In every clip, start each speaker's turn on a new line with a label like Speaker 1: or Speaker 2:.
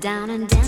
Speaker 1: down and dance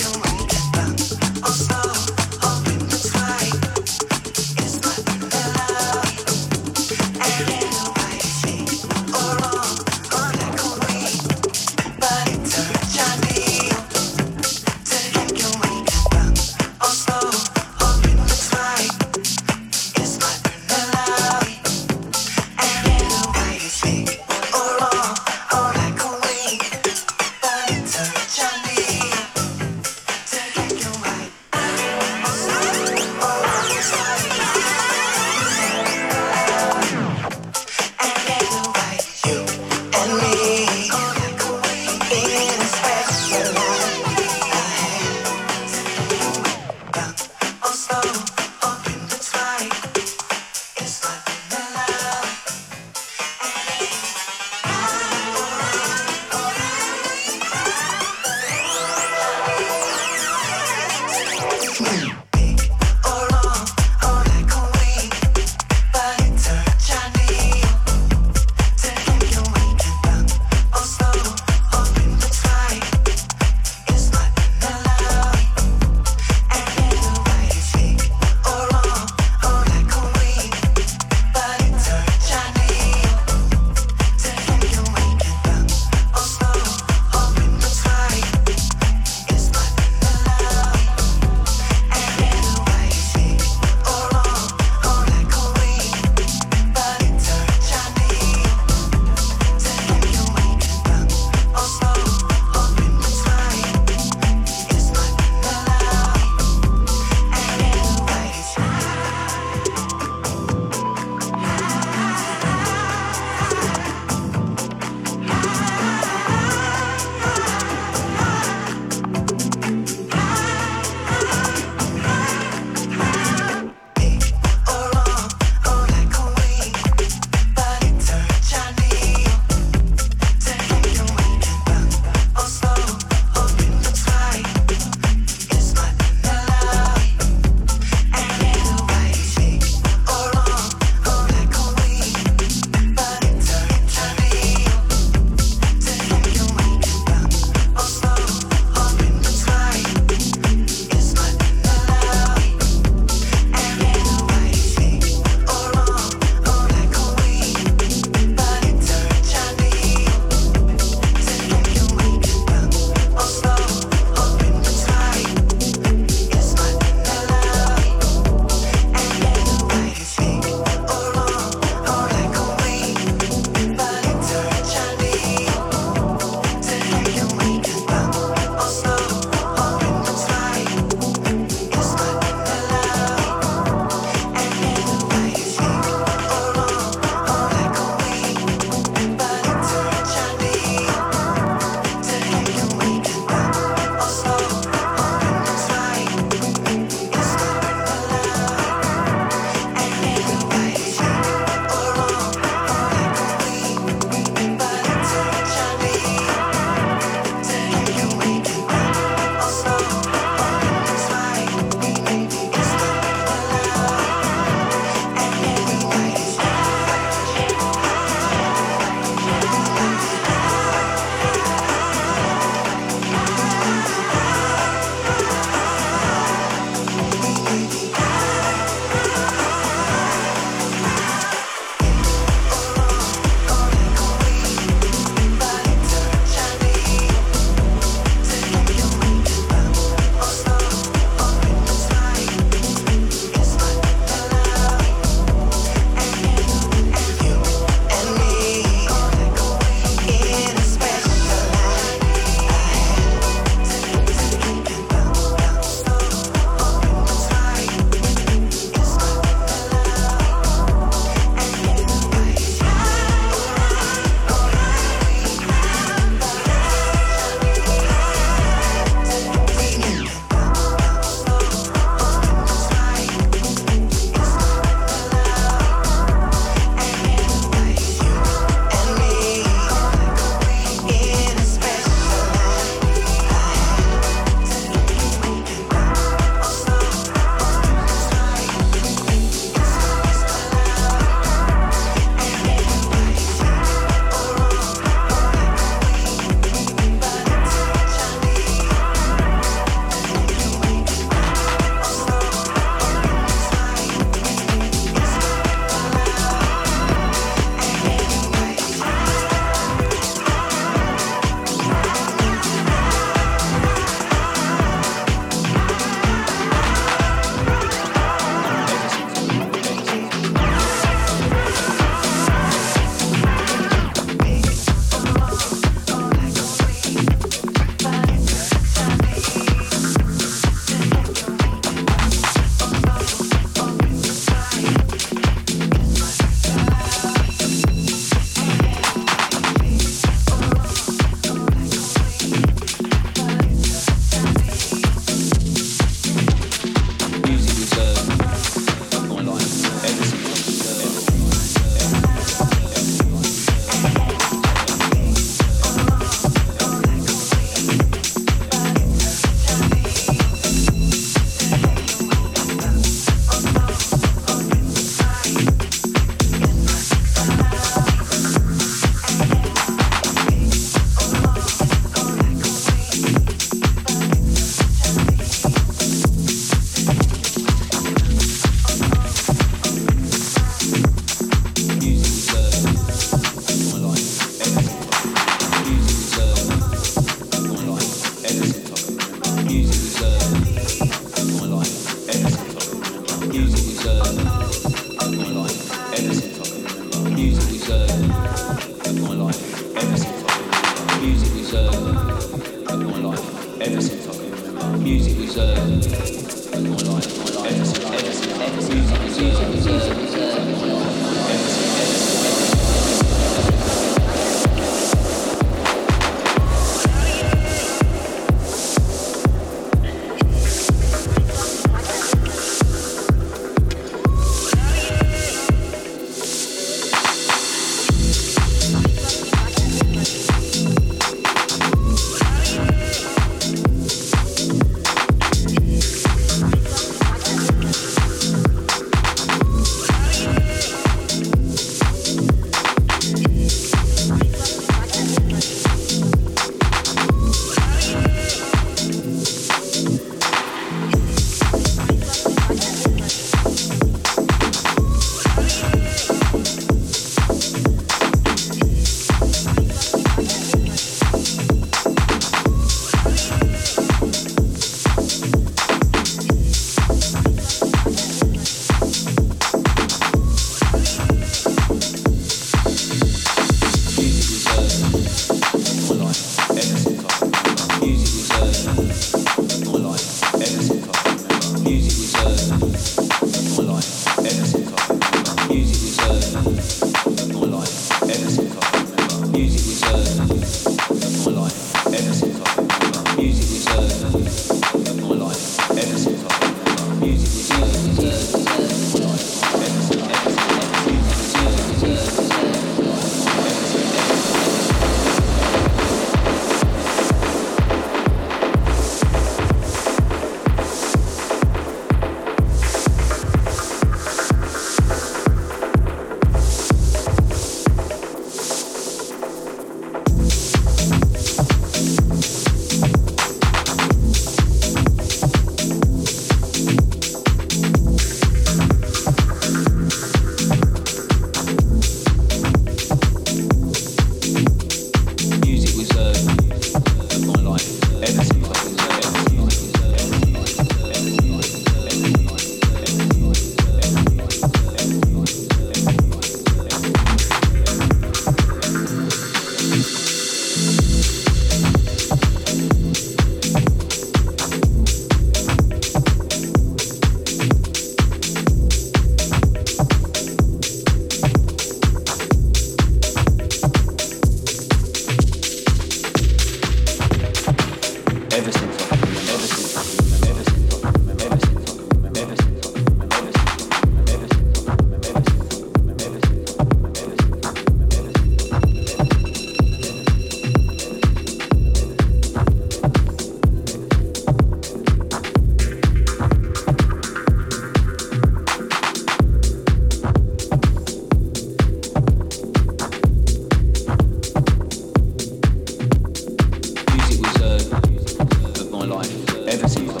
Speaker 1: my
Speaker 2: life ever since.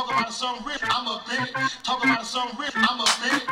Speaker 2: Talk about some rich, I'm a bitch. Talk about some rich, I'm a bitch.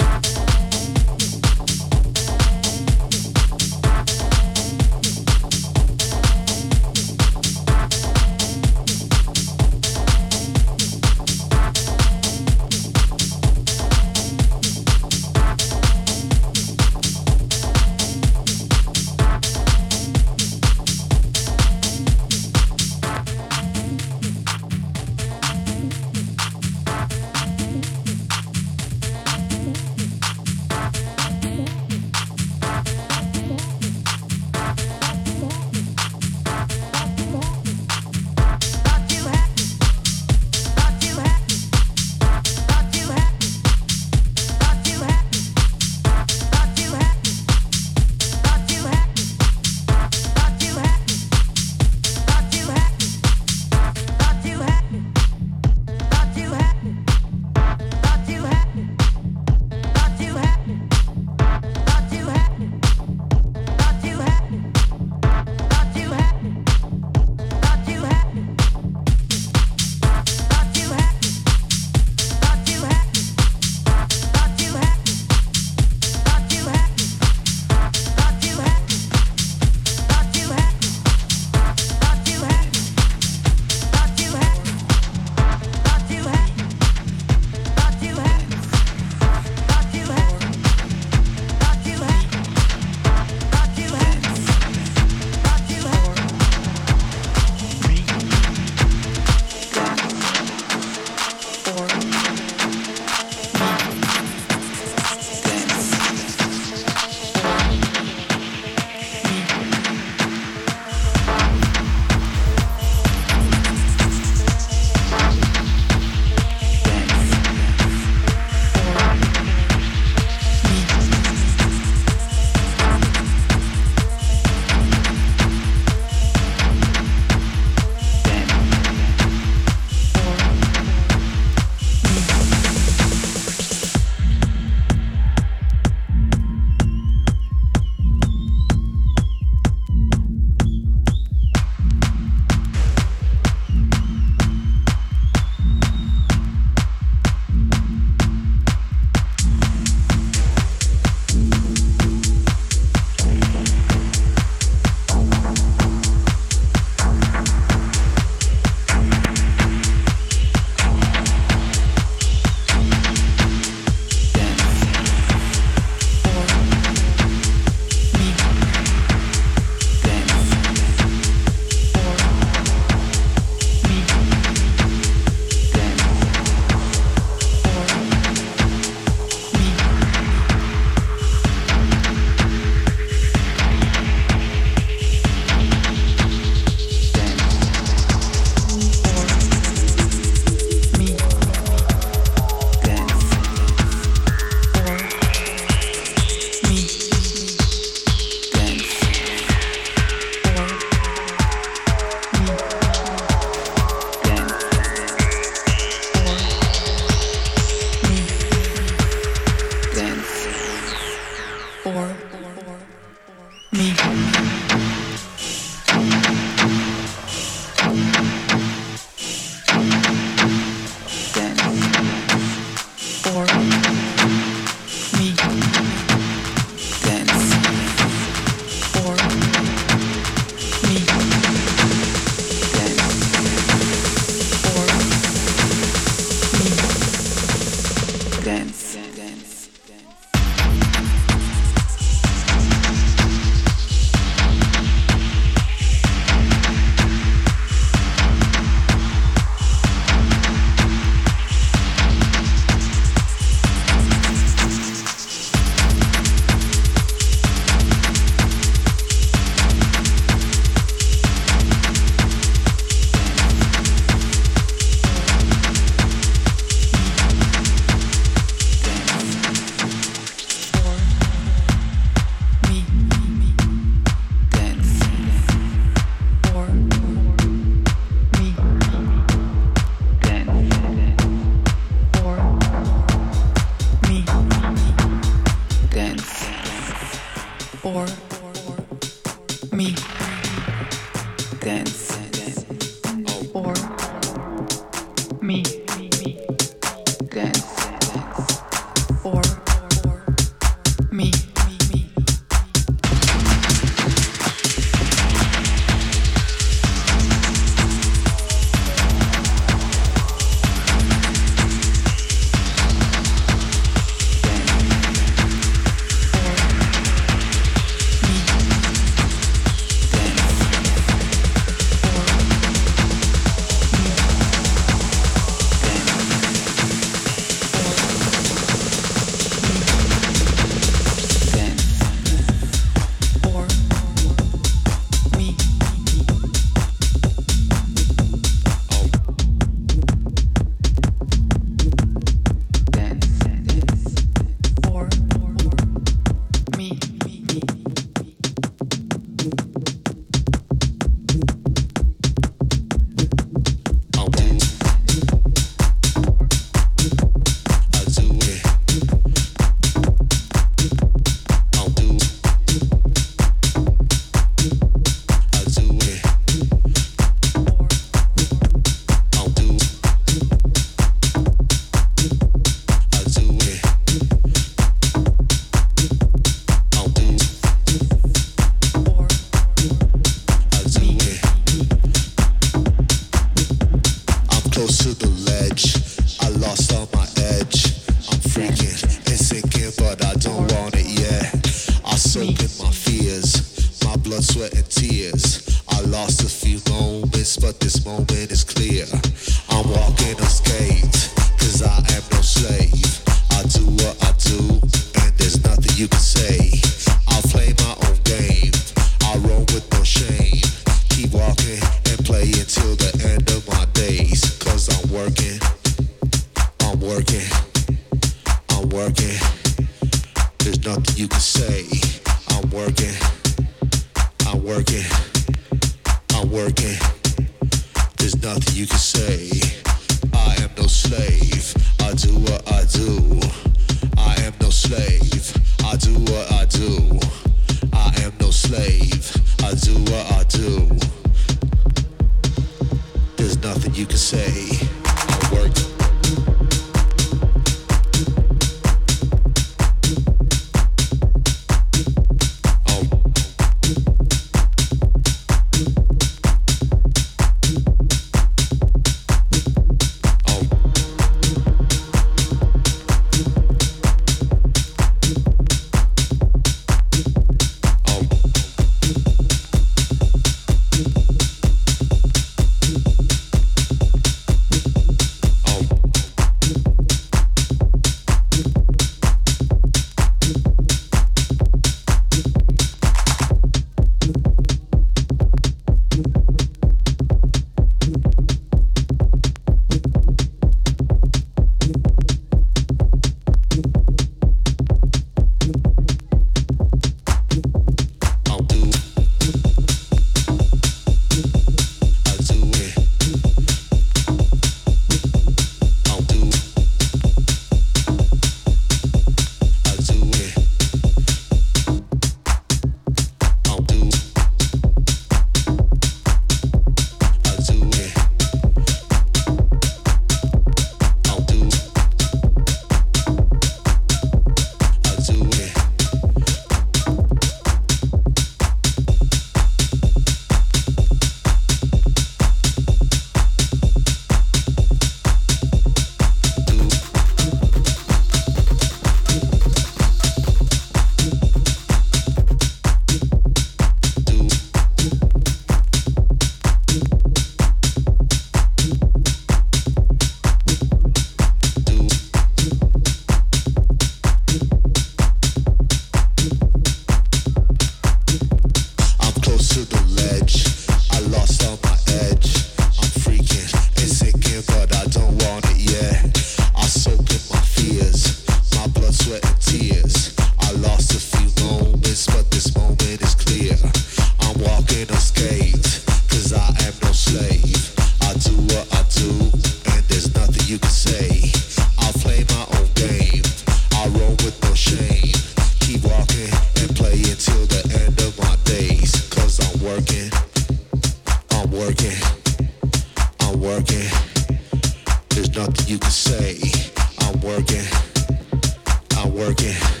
Speaker 3: Working.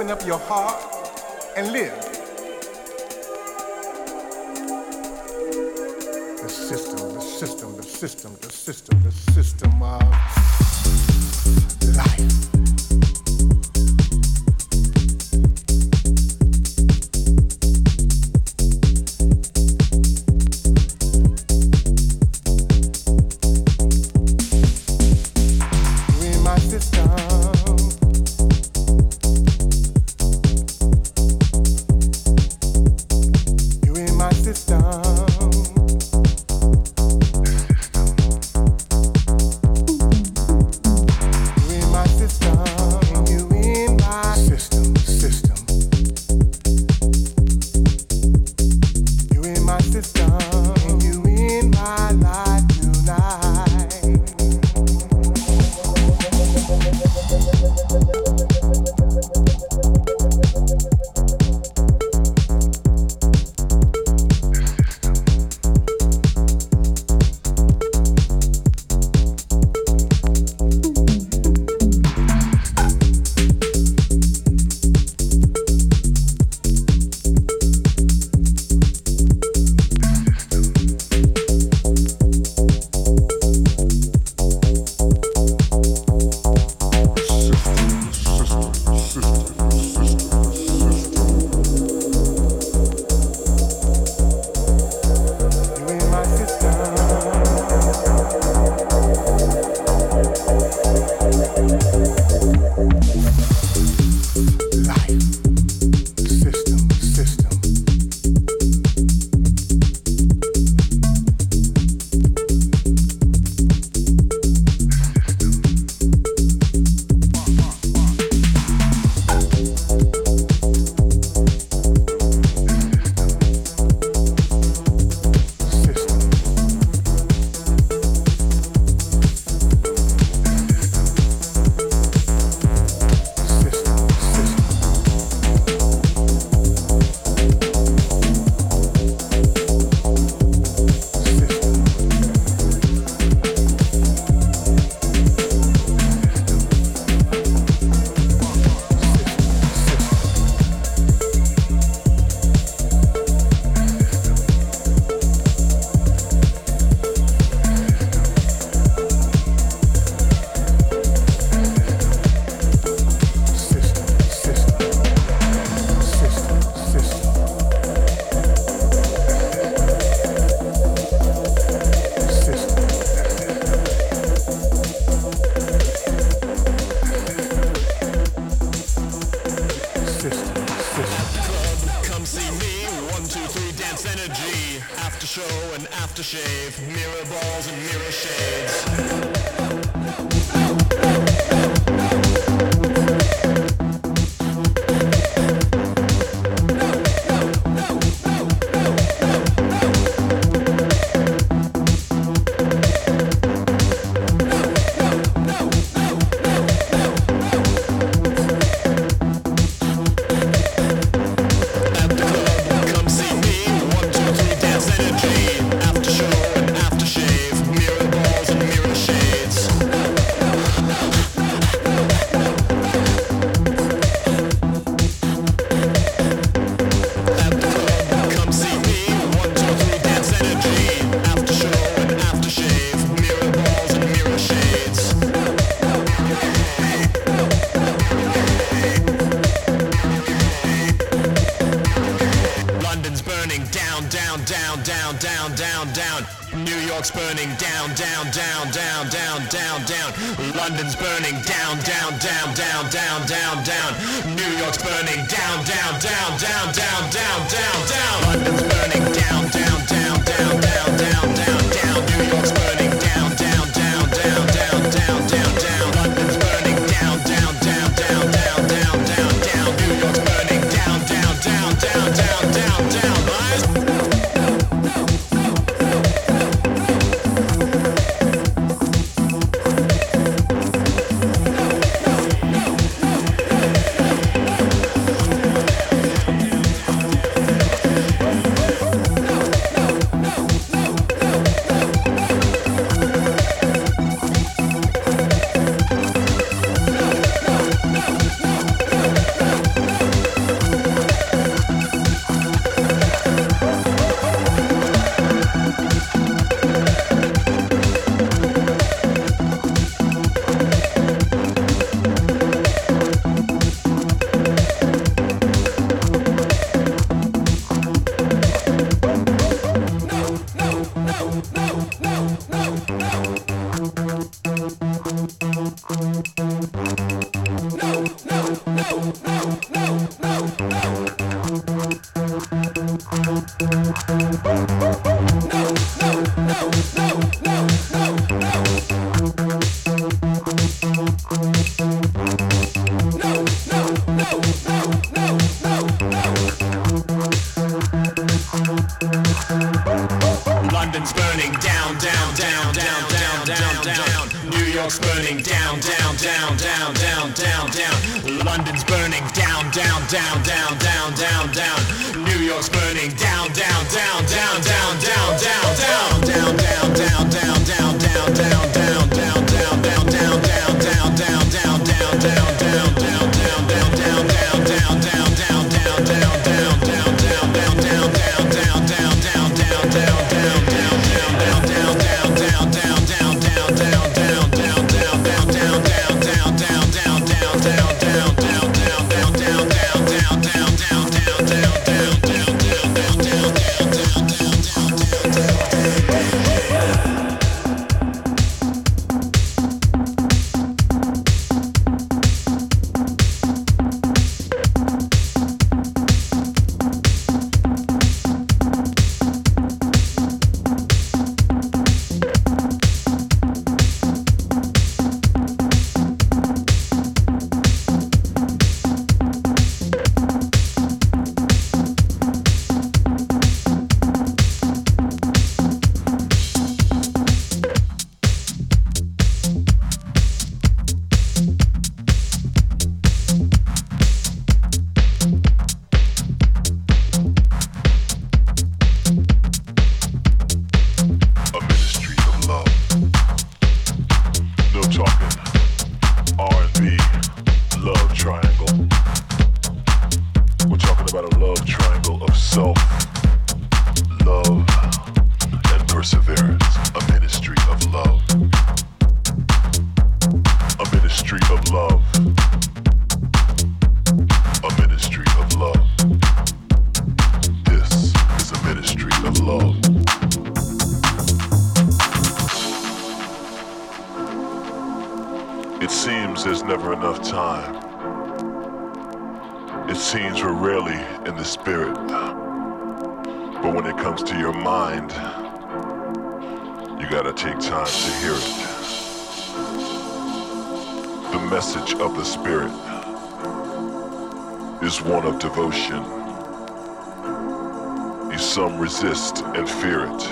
Speaker 4: Open up your heart, and live.
Speaker 5: London's burning down, down, down, down, down, down, down. New York's burning down, down, down, down, down, down, down, down. London's burning down, down, down, down, down, down, down,
Speaker 6: ministry of love. A ministry of love. This is a ministry of love. It seems there's never enough time. It seems we're rarely in the spirit. But when it comes to your mind, you gotta take time to hear it. The message of the spirit is one of devotion. Some resist and fear it,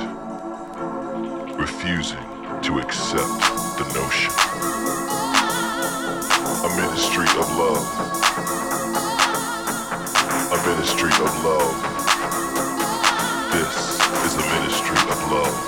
Speaker 6: refusing to accept the notion a ministry of love. A ministry of love. This is a ministry of love.